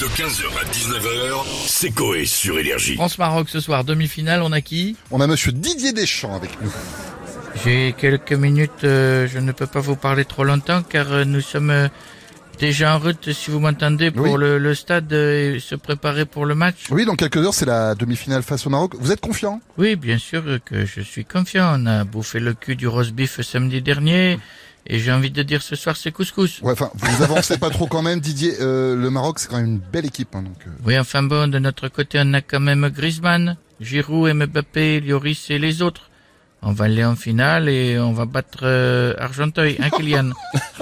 De 15h à 19h, c'est Coé sur Énergie. France-Maroc ce soir, demi-finale, on a qui? On a monsieur Didier Deschamps avec nous. J'ai quelques minutes, euh, je ne peux pas vous parler trop longtemps car euh, nous sommes euh, déjà en route, si vous m'entendez, pour Oui. le, le stade euh, et se préparer pour le match. Oui, dans quelques heures, c'est la demi-finale face au Maroc. Vous êtes confiant? Oui, bien sûr que je suis confiant. On a bouffé le cul du roast beef samedi dernier et j'ai envie de dire ce soir c'est couscous. Ouais, enfin, vous avancez pas trop quand même, Didier. Euh, le Maroc, c'est quand même une belle équipe. hein, donc, euh, Oui, enfin bon, de notre côté, on a quand même Griezmann, Giroud, Mbappé, Lloris et les autres. On va aller en finale et on va battre euh, Argenteuil, hein Kylian?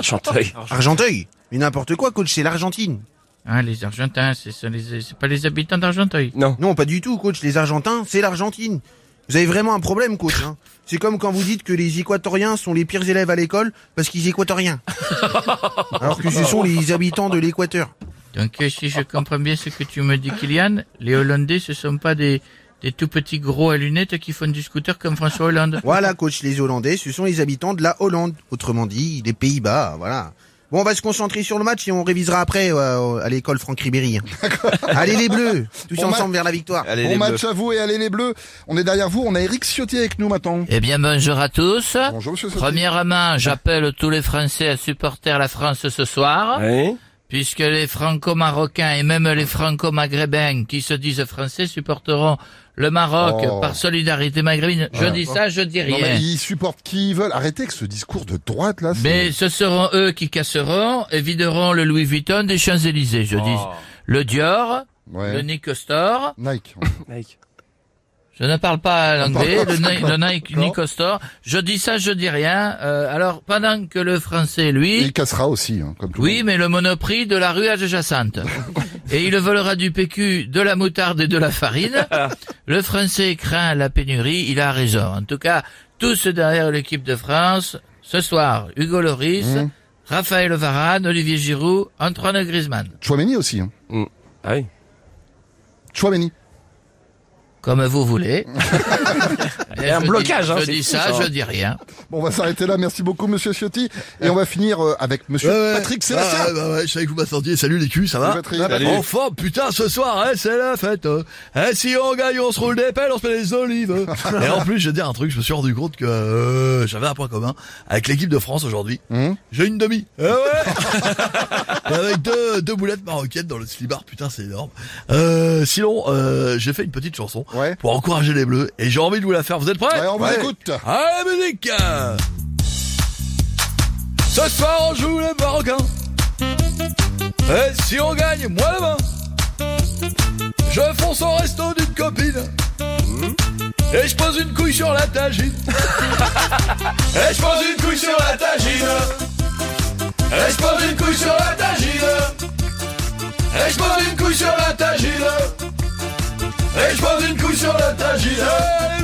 Argenteuil Mais n'importe quoi, coach, c'est l'Argentine. Ah, les Argentins, c'est ça, les- c'est pas les habitants d'Argenteuil. Non, pas du tout, coach. Les Argentins, c'est l'Argentine. Vous avez vraiment un problème, coach. Hein. C'est comme quand vous dites que les Équatoriens sont les pires élèves à l'école parce qu'ils équatent rien. Alors que ce sont les habitants de l'Équateur. Donc, euh, si je comprends bien ce que tu me dis, Kylian, les Hollandais, ce sont pas des, des tout petits gros à lunettes qui font du scooter comme François Hollande. Voilà, coach, les Hollandais, ce sont les habitants de la Hollande. Autrement dit, les Pays-Bas, voilà. Bon, on va se concentrer sur le match et on révisera après euh, à l'école Franck Ribéry. Allez les Bleus, tous Bon ensemble vers la victoire. bon match à vous et allez les Bleus. On est derrière vous. On a Eric Ciotti avec nous maintenant. Eh bien, bonjour à tous. Bonjour, monsieur Ciotti. Premièrement, j'appelle tous les Français à supporter la France ce soir, puisque les franco-marocains et même les franco-maghrébins qui se disent français supporteront le Maroc Oh. par solidarité maghrébine. Je dis ça, je dis Non, mais rien. ils supportent qui ils veulent. Arrêtez avec ce discours de droite là. Mais ce seront eux qui casseront et videront le Louis Vuitton des Champs-Élysées, je dis. Le Dior, le Ouais. Nick Store, Nike. Je ne parle pas l'anglais, le, Ni- le Nike D'accord. Nico Store. Je dis ça, je dis rien. Euh, alors, pendant que le français, lui, il cassera aussi, hein, comme tout le oui, monde. mais le monoprix de la rue adjacente. et il volera du PQ, de la moutarde et de la farine. Le français craint la pénurie, il a raison. En tout cas, tous derrière l'équipe de France, ce soir, Hugo Loris, Mmh. Raphaël Varane, Olivier Giroud, Antoine Griezmann. Chouameni aussi. Hein. Ah oui. Chouameni. Comme vous voulez. y a un Je dis- blocage, hein, Je dis ça, ça. je dis rien. Bon, on va s'arrêter là. Merci beaucoup, monsieur Ciotti. Et on va finir euh, avec monsieur Ouais, ouais. Patrick Sébastien. Ah, bah ouais, je savais que vous m'attendiez. Salut les culs, ça va Patrick. Enfin, putain, ce soir, hein, c'est la fête. hein. Hein, si on gagne, on se roule des pelles, on se met des olives. Et en plus, je vais dire un truc, je me suis rendu compte que euh, j'avais un point commun avec l'équipe de France aujourd'hui. Hum. J'ai une demi. Eh ouais Et avec deux, deux boulettes marocaines dans le slibard, putain, c'est énorme. Euh, sinon, euh, j'ai fait une petite chanson Ouais. pour encourager les bleus et j'ai envie de vous la faire. Vous êtes prêts? Ouais, on vous écoute. Allez, musique Ce soir, on joue les Marocains. Et si on gagne, moi la main, je fonce au resto d'une copine. Et je pose une couille sur la tagine. Et je pose une couille sur la tagine. Et je pose une couille sur la tagine. Et je pose une couille sur la tagine. Et je pose une couille sur la tagine.